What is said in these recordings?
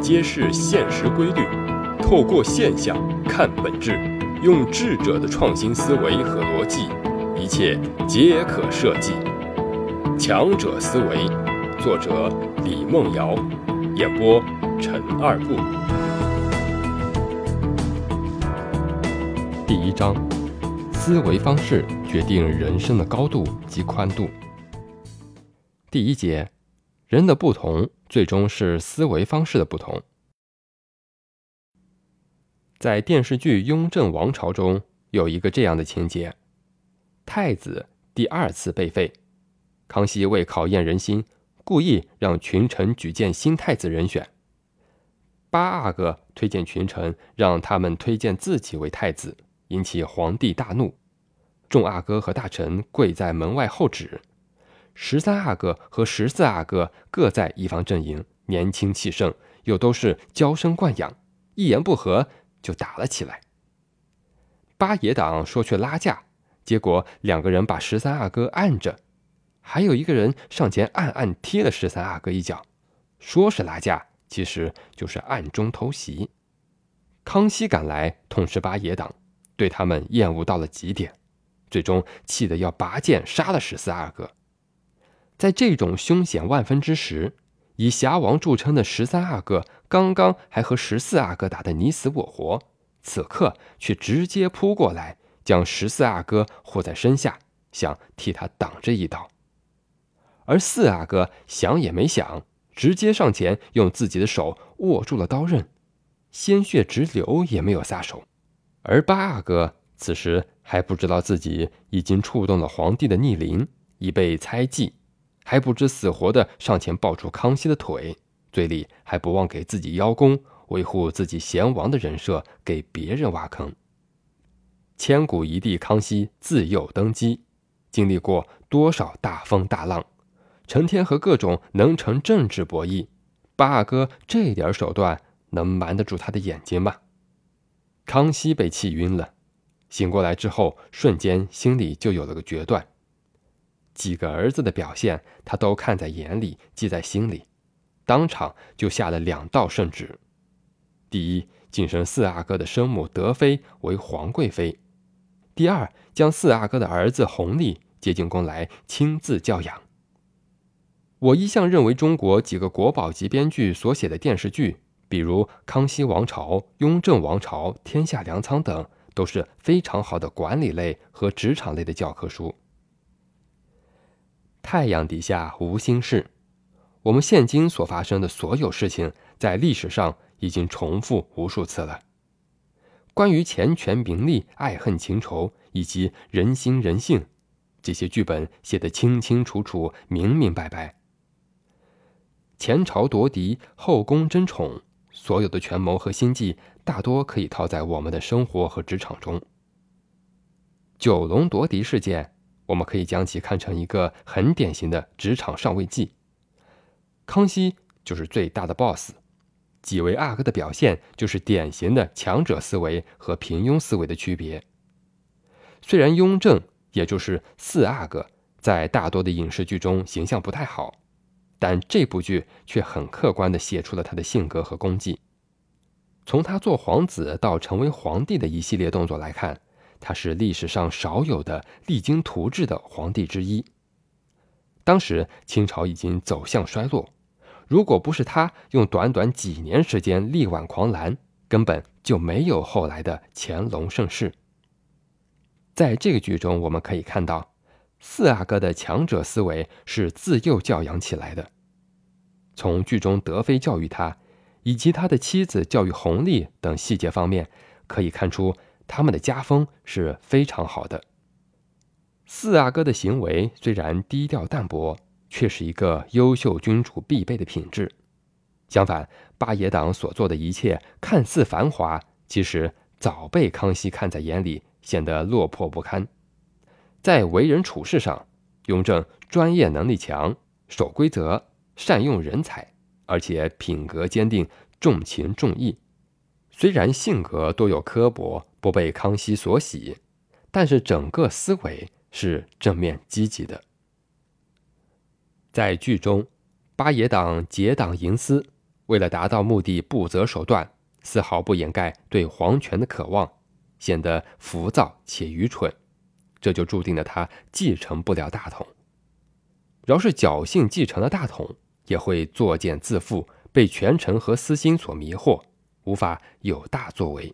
揭示现实规律，透过现象看本质，用智者的创新思维和逻辑，一切皆可设计。强者思维，作者李梦瑶，演播陈二步。第一章：思维方式决定人生的高度及宽度。第一节：人的不同。最终是思维方式的不同。在电视剧《雍正王朝》中，有一个这样的情节：太子第二次被废，康熙为考验人心，故意让群臣举荐新太子人选。八阿哥推荐群臣，让他们推荐自己为太子，引起皇帝大怒。众阿哥和大臣跪在门外候旨。十三阿哥和十四阿哥各在一方阵营，年轻气盛，又都是娇生惯养，一言不合就打了起来。八爷党说去拉架，结果两个人把十三阿哥按着，还有一个人上前暗暗踢了十三阿哥一脚，说是拉架，其实就是暗中偷袭。康熙赶来痛斥八爷党，对他们厌恶到了极点，最终气得要拔剑杀了十四阿哥。在这种凶险万分之时，以侠王著称的十三阿哥刚刚还和十四阿哥打得你死我活，此刻却直接扑过来，将十四阿哥护在身下，想替他挡这一刀。而四阿哥想也没想，直接上前用自己的手握住了刀刃，鲜血直流也没有撒手。而八阿哥此时还不知道自己已经触动了皇帝的逆鳞，已被猜忌。还不知死活的上前抱住康熙的腿，嘴里还不忘给自己邀功，维护自己贤王的人设，给别人挖坑。千古一帝康熙自幼登基，经历过多少大风大浪，成天和各种能臣政治博弈。八阿哥这点手段能瞒得住他的眼睛吗？康熙被气晕了，醒过来之后，瞬间心里就有了个决断。几个儿子的表现，他都看在眼里，记在心里，当场就下了两道圣旨：第一，晋升四阿哥的生母德妃为皇贵妃；第二，将四阿哥的儿子弘历接进宫来，亲自教养。我一向认为，中国几个国宝级编剧所写的电视剧，比如《康熙王朝》《雍正王朝》《天下粮仓》等，都是非常好的管理类和职场类的教科书。太阳底下无心事，我们现今所发生的所有事情，在历史上已经重复无数次了。关于钱权名利、爱恨情仇以及人心人性，这些剧本写得清清楚楚、明明白白。前朝夺嫡，后宫争宠，所有的权谋和心计，大多可以套在我们的生活和职场中。九龙夺嫡事件。我们可以将其看成一个很典型的职场上位记。康熙就是最大的 boss，几位阿哥的表现就是典型的强者思维和平庸思维的区别。虽然雍正，也就是四阿哥，在大多的影视剧中形象不太好，但这部剧却很客观地写出了他的性格和功绩。从他做皇子到成为皇帝的一系列动作来看。他是历史上少有的励精图治的皇帝之一。当时清朝已经走向衰落，如果不是他用短短几年时间力挽狂澜，根本就没有后来的乾隆盛世。在这个剧中，我们可以看到四阿哥的强者思维是自幼教养起来的。从剧中德妃教育他，以及他的妻子教育弘历等细节方面，可以看出。他们的家风是非常好的。四阿哥的行为虽然低调淡泊，却是一个优秀君主必备的品质。相反，八爷党所做的一切看似繁华，其实早被康熙看在眼里，显得落魄不堪。在为人处事上，雍正专业能力强，守规则，善用人才，而且品格坚定，重情重义。虽然性格多有刻薄。不被康熙所喜，但是整个思维是正面积极的。在剧中，八爷党结党营私，为了达到目的不择手段，丝毫不掩盖对皇权的渴望，显得浮躁且愚蠢，这就注定了他继承不了大统。饶是侥幸继承了大统，也会作茧自缚，被权臣和私心所迷惑，无法有大作为。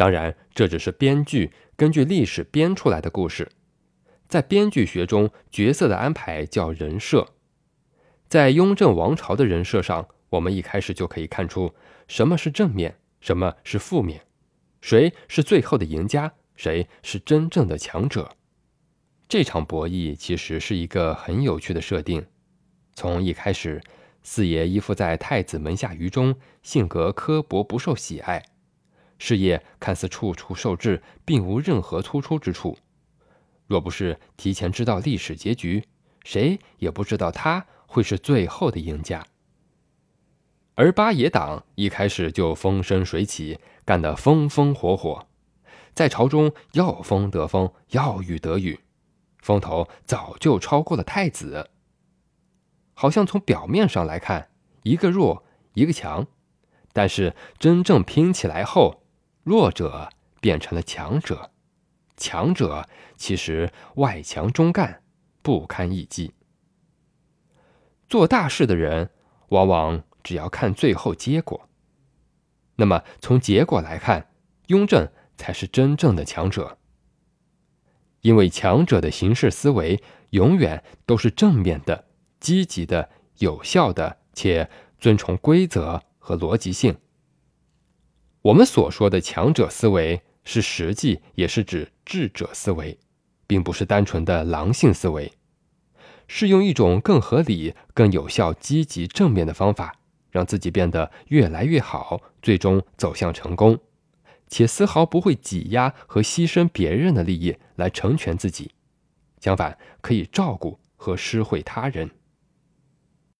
当然，这只是编剧根据历史编出来的故事。在编剧学中，角色的安排叫人设。在雍正王朝的人设上，我们一开始就可以看出什么是正面，什么是负面，谁是最后的赢家，谁是真正的强者。这场博弈其实是一个很有趣的设定。从一开始，四爷依附在太子门下于中，性格刻薄，不受喜爱。事业看似处处受制，并无任何突出之处。若不是提前知道历史结局，谁也不知道他会是最后的赢家。而八爷党一开始就风生水起，干得风风火火，在朝中要风得风，要雨得雨，风头早就超过了太子。好像从表面上来看，一个弱，一个强，但是真正拼起来后。弱者变成了强者，强者其实外强中干，不堪一击。做大事的人往往只要看最后结果。那么从结果来看，雍正才是真正的强者，因为强者的行事思维永远都是正面的、积极的、有效的，且遵从规则和逻辑性。我们所说的强者思维，是实际也是指智者思维，并不是单纯的狼性思维，是用一种更合理、更有效、积极正面的方法，让自己变得越来越好，最终走向成功，且丝毫不会挤压和牺牲别人的利益来成全自己，相反，可以照顾和施惠他人。